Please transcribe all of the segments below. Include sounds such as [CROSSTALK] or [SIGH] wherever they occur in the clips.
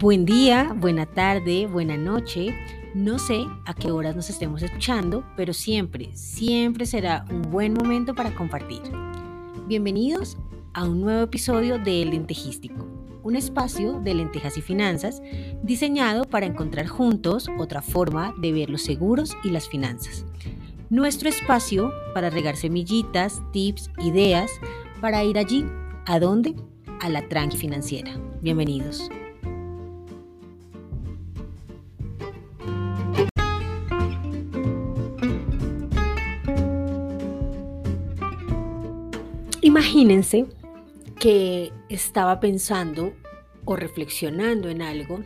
Buen día, buena tarde, buena noche. No sé a qué horas nos estemos escuchando, pero siempre, siempre será un buen momento para compartir. Bienvenidos a un nuevo episodio de El Lentejístico, un espacio de lentejas y finanzas diseñado para encontrar juntos otra forma de ver los seguros y las finanzas. Nuestro espacio para regar semillitas, tips, ideas, para ir allí, ¿a dónde? A la tranqui financiera. Bienvenidos. Imagínense que estaba pensando o reflexionando en algo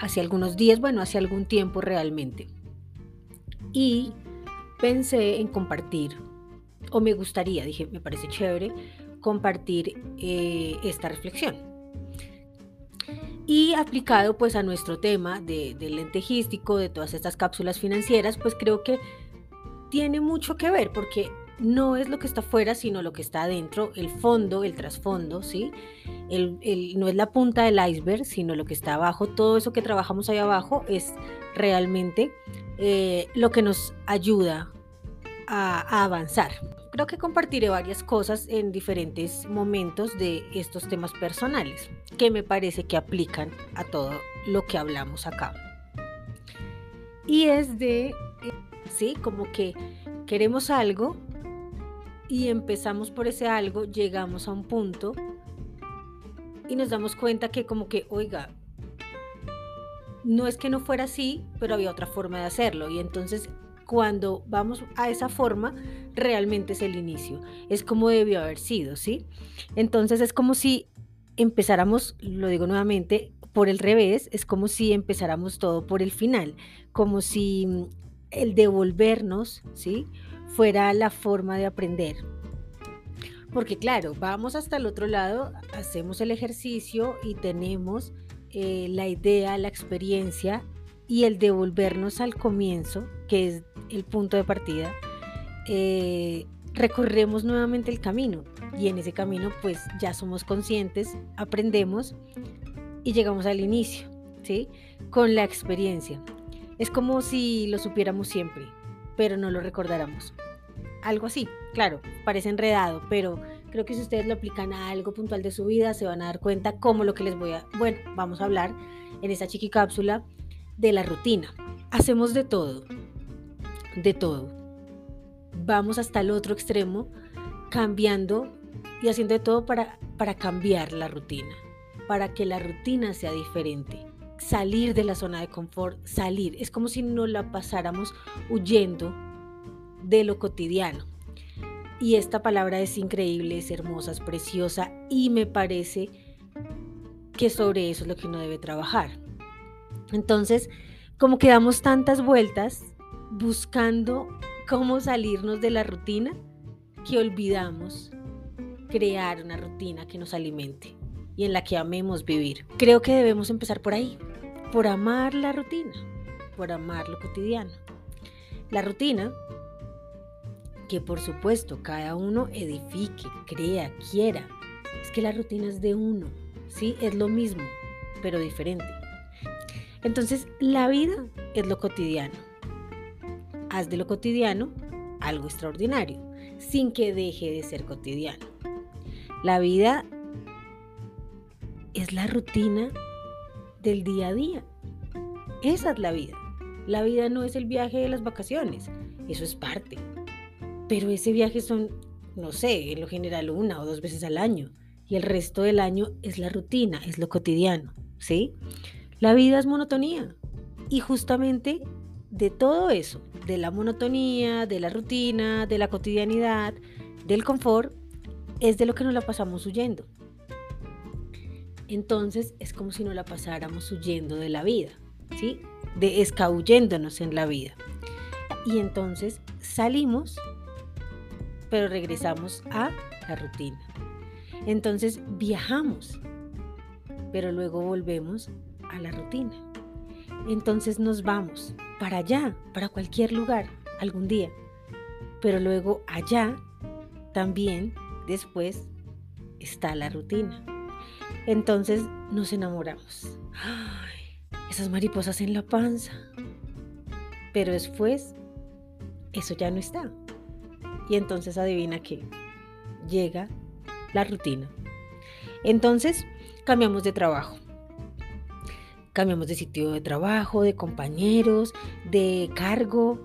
hace algunos días, bueno, hace algún tiempo realmente. Y pensé en compartir, o me gustaría, dije, me parece chévere, compartir eh, esta reflexión. Y aplicado pues a nuestro tema de, del lentejístico, de todas estas cápsulas financieras, pues creo que tiene mucho que ver porque no es lo que está afuera, sino lo que está adentro, el fondo, el trasfondo, ¿sí? no es la punta del iceberg, sino lo que está abajo. Todo eso que trabajamos ahí abajo es realmente eh, lo que nos ayuda a, avanzar. Creo que compartiré varias cosas en diferentes momentos de estos temas personales que me parece que aplican a todo lo que hablamos acá. Y es de, eh, sí, como que queremos algo, y empezamos por ese algo, llegamos a un punto y nos damos cuenta que como que, oiga, no es que no fuera así, pero había otra forma de hacerlo. Y entonces cuando vamos a esa forma, realmente es el inicio. Es como debió haber sido, ¿sí? Entonces es como si empezáramos, lo digo nuevamente, por el revés, es como si empezáramos todo por el final, como si el devolvernos, ¿sí? Fuera la forma de aprender. Porque claro, vamos hasta el otro lado, hacemos el ejercicio y tenemos eh, la idea, la experiencia y el devolvernos al comienzo, que es el punto de partida, eh, recorremos nuevamente el camino y en ese camino pues ya somos conscientes, aprendemos y llegamos al inicio, ¿sí? Con la experiencia. Es como si lo supiéramos siempre, pero no lo recordáramos. Algo así, claro, parece enredado, pero creo que si ustedes lo aplican a algo puntual de su vida, se van a dar cuenta cómo lo que les voy a... Bueno, vamos a hablar en esta chiqui cápsula de la rutina. Hacemos de todo, de todo. Vamos hasta el otro extremo, cambiando y haciendo de todo para, para cambiar la rutina, para que la rutina sea diferente salir de la zona de confort, salir. Es como si no la pasáramos huyendo de lo cotidiano. Y esta palabra es increíble, es hermosa, es preciosa y me parece que sobre eso es lo que uno debe trabajar. Entonces, como que damos tantas vueltas buscando cómo salirnos de la rutina que olvidamos crear una rutina que nos alimente y en la que amemos vivir. Creo que debemos empezar por ahí, por amar la rutina, por amar lo cotidiano. La rutina, que por supuesto cada uno edifique, crea, quiera, es que la rutina es de uno, ¿sí? Es lo mismo, pero diferente. Entonces, la vida es lo cotidiano. Haz de lo cotidiano algo extraordinario, sin que deje de ser cotidiano. La vida es la rutina del día a día. Esa es la vida. La vida no es el viaje de las vacaciones, eso es parte. Pero ese viaje son, no sé, en lo general una o dos veces al año. Y el resto del año es la rutina, es lo cotidiano, ¿sí? La vida es monotonía. Y justamente de todo eso, de la monotonía, de la rutina, de la cotidianidad, del confort, es de lo que nos la pasamos huyendo. Entonces es como si no la pasáramos huyendo de la vida, ¿sí? De escabulléndonos en la vida. Y entonces salimos, pero regresamos a la rutina. Entonces viajamos, pero luego volvemos a la rutina. Entonces nos vamos para allá, para cualquier lugar, algún día. Pero luego allá también después está la rutina. Entonces nos enamoramos. esas mariposas en la panza. Pero después, eso ya no está. Y entonces adivina qué, llega la rutina. Entonces, cambiamos de trabajo. Cambiamos de sitio de trabajo, de compañeros, de cargo,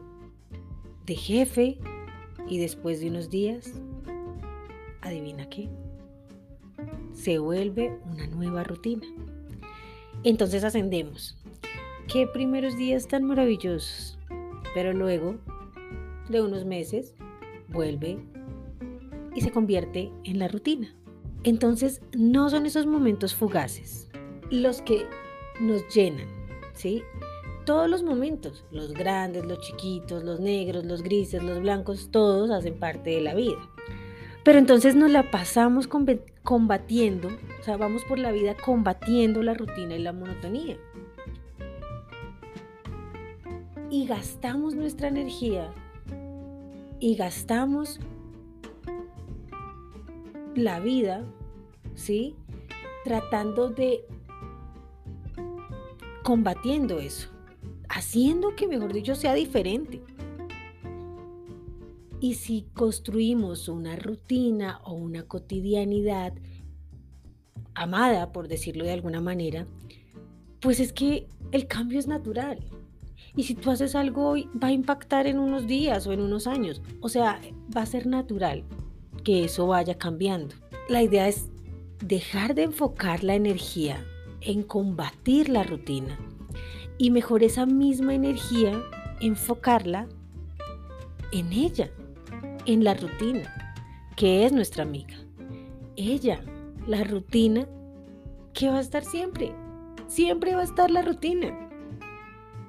de jefe. Y después de unos días, adivina qué, se vuelve una nueva rutina. Entonces ascendemos. Qué primeros días tan maravillosos. Pero luego de unos meses vuelve y se convierte en la rutina. Entonces no son esos momentos fugaces los que nos llenan, ¿sí? Todos los momentos, los grandes, los chiquitos, los negros, los grises, los blancos, todos hacen parte de la vida. Pero entonces nos la pasamos combatiendo, o sea, vamos por la vida combatiendo la rutina y la monotonía. Y gastamos nuestra energía y gastamos la vida, ¿sí? Tratando de combatiendo eso, haciendo que, mejor dicho, sea diferente. Y si construimos una rutina o una cotidianidad amada, por decirlo de alguna manera, pues es que el cambio es natural. Y si tú haces algo hoy, va a impactar en unos días o en unos años. O sea, va a ser natural que eso vaya cambiando. La idea es dejar de enfocar la energía en combatir la rutina y mejor esa misma energía enfocarla en ella, en la rutina, que es nuestra amiga. Ella, la rutina, que va a estar siempre. Siempre va a estar la rutina.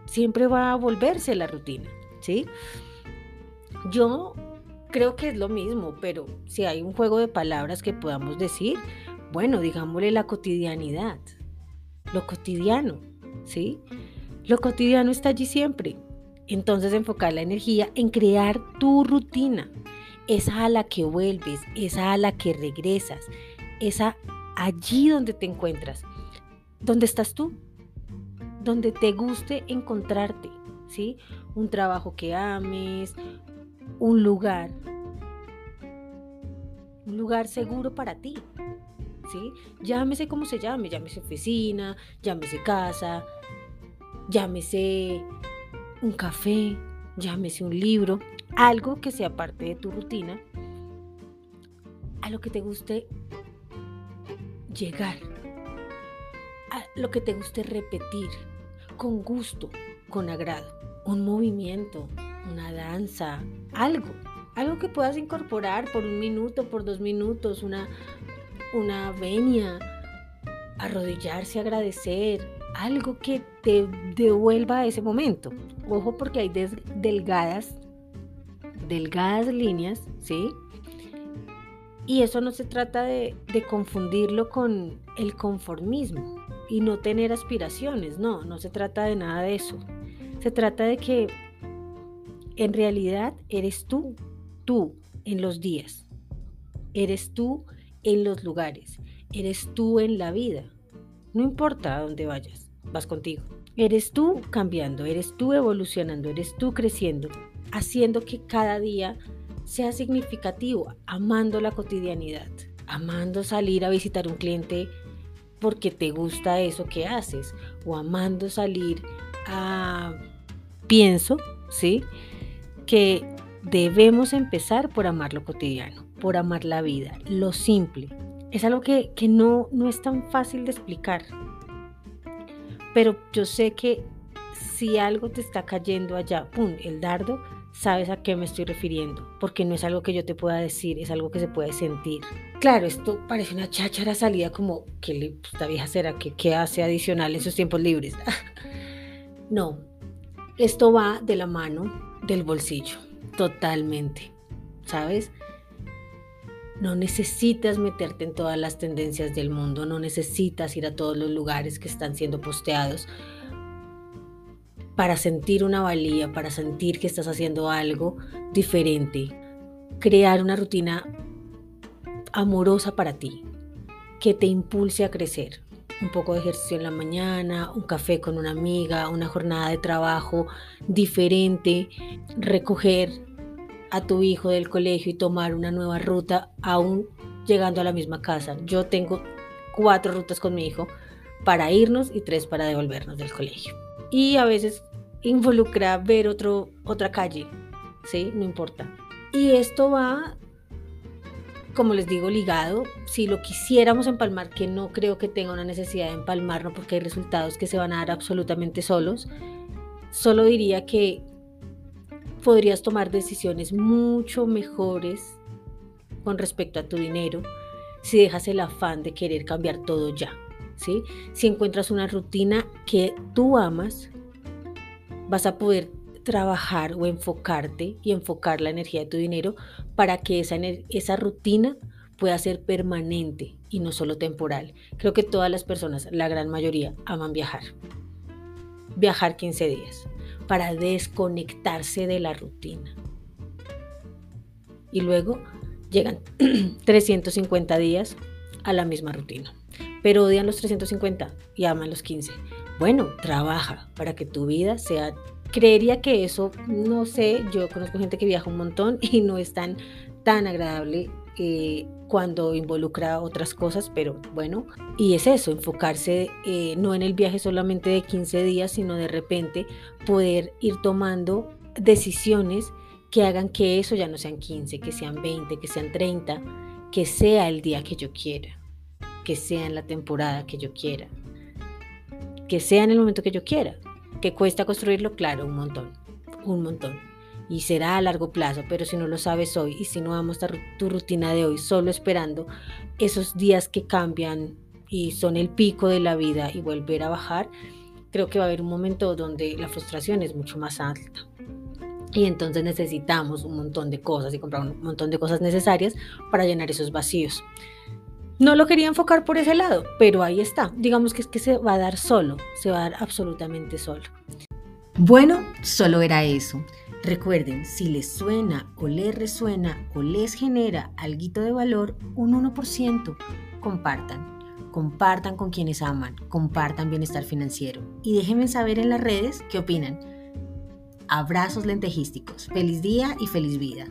Siempre va a volverse la rutina, ¿sí? Yo creo que es lo mismo, pero si hay un juego de palabras que podamos decir, bueno, digámosle la cotidianidad, lo cotidiano, ¿sí? Lo cotidiano está allí siempre. Entonces enfocar la energía en crear tu rutina, esa a la que vuelves, esa a la que regresas, esa allí donde te encuentras, donde estás tú, donde te guste encontrarte, ¿sí? Un trabajo que ames, un lugar, un lugar seguro para ti, ¿sí? Llámese como se llame, llámese oficina, llámese casa, llámese un café, llámese un libro, algo que sea parte de tu rutina, a lo que te guste llegar, a lo que te guste repetir, con gusto, con agrado, un movimiento, una danza, algo, algo que puedas incorporar por un minuto, por dos minutos, una, una venia, arrodillarse, agradecer, algo que te devuelva a ese momento. Ojo porque hay delgadas, delgadas líneas, ¿sí? Y eso no se trata de, de confundirlo con el conformismo y no tener aspiraciones, no, no se trata de nada de eso. Se trata de que en realidad eres tú, tú en los días, eres tú en los lugares, eres tú en la vida. No importa a dónde vayas, vas contigo. Eres tú cambiando, eres tú evolucionando, eres tú creciendo, haciendo que cada día sea significativo, amando la cotidianidad, amando salir a visitar un cliente porque te gusta eso que haces o amando salir a... Pienso, ¿sí? Que debemos empezar por amar lo cotidiano, por amar la vida, lo simple. Es algo que, que no, no es tan fácil de explicar, pero yo sé que si algo te está cayendo allá, ¡pum!, el dardo, sabes a qué me estoy refiriendo, porque no es algo que yo te pueda decir, es algo que se puede sentir. Claro, esto parece una cháchara salida como, que le, esta vieja será que qué hace adicional en sus tiempos libres? [LAUGHS] no, esto va de la mano del bolsillo, totalmente, ¿sabes? No necesitas meterte en todas las tendencias del mundo, no necesitas ir a todos los lugares que están siendo posteados para sentir una valía, para sentir que estás haciendo algo diferente. Crear una rutina amorosa para ti, que te impulse a crecer. un poco de ejercicio en la mañana, un café con una amiga, una jornada de trabajo diferente, recoger a tu hijo del colegio y tomar una nueva ruta aún llegando a la misma casa. Yo tengo cuatro rutas con mi hijo para irnos y tres para devolvernos del colegio. Y a veces involucra ver otro, otra calle, ¿sí? No importa. Y esto va, como les digo, ligado. Si lo quisiéramos empalmar, que no creo que tenga una necesidad de empalmarlo porque hay resultados que se van a dar absolutamente solos, solo diría que podrías tomar decisiones mucho mejores con respecto a tu dinero si dejas el afán de querer cambiar todo ya. Si encuentras una rutina que tú amas, vas a poder trabajar o enfocarte y enfocar la energía de tu dinero para que esa, esa rutina pueda ser permanente y no solo temporal. Creo que todas las personas, la gran mayoría, aman viajar. Viajar 15 días para desconectarse de la rutina. Y luego llegan [CLEARS THROAT] 350 días a la misma rutina. Pero odian los 350 y aman los 15. Bueno, trabaja para que tu vida sea... Creería que eso, no sé, yo conozco gente que viaja un montón [LAUGHS] y no es tan, tan agradable eh, cuando involucra otras cosas, pero bueno, y es eso, enfocarse eh, no en el viaje solamente de 15 días, sino de repente poder ir tomando decisiones que hagan que eso ya no sean 15, que sean 20, que sean 30, que sea el día que yo quiera, que sea en la temporada que yo quiera, que sea en el momento que yo quiera. ¿Que cuesta construirlo? Claro, un montón, un montón. Y será a largo plazo, pero si no lo sabes hoy y si no vamos a tu rutina de hoy solo esperando esos días que cambian y son el pico de la vida y volver a bajar, creo que va a haber un momento donde la frustración es mucho más alta. Y entonces necesitamos un montón de cosas y comprar un montón de cosas necesarias para llenar esos vacíos. No lo quería enfocar por ese lado, pero ahí está. Digamos que es que se va a dar solo, se va a dar absolutamente solo. Bueno, solo era eso. Recuerden, si les suena o les resuena o les genera algo de valor, un 1%, compartan. Compartan con quienes aman, compartan bienestar financiero y déjenme saber en las redes qué opinan. Abrazos lentejísticos. Feliz día y feliz vida.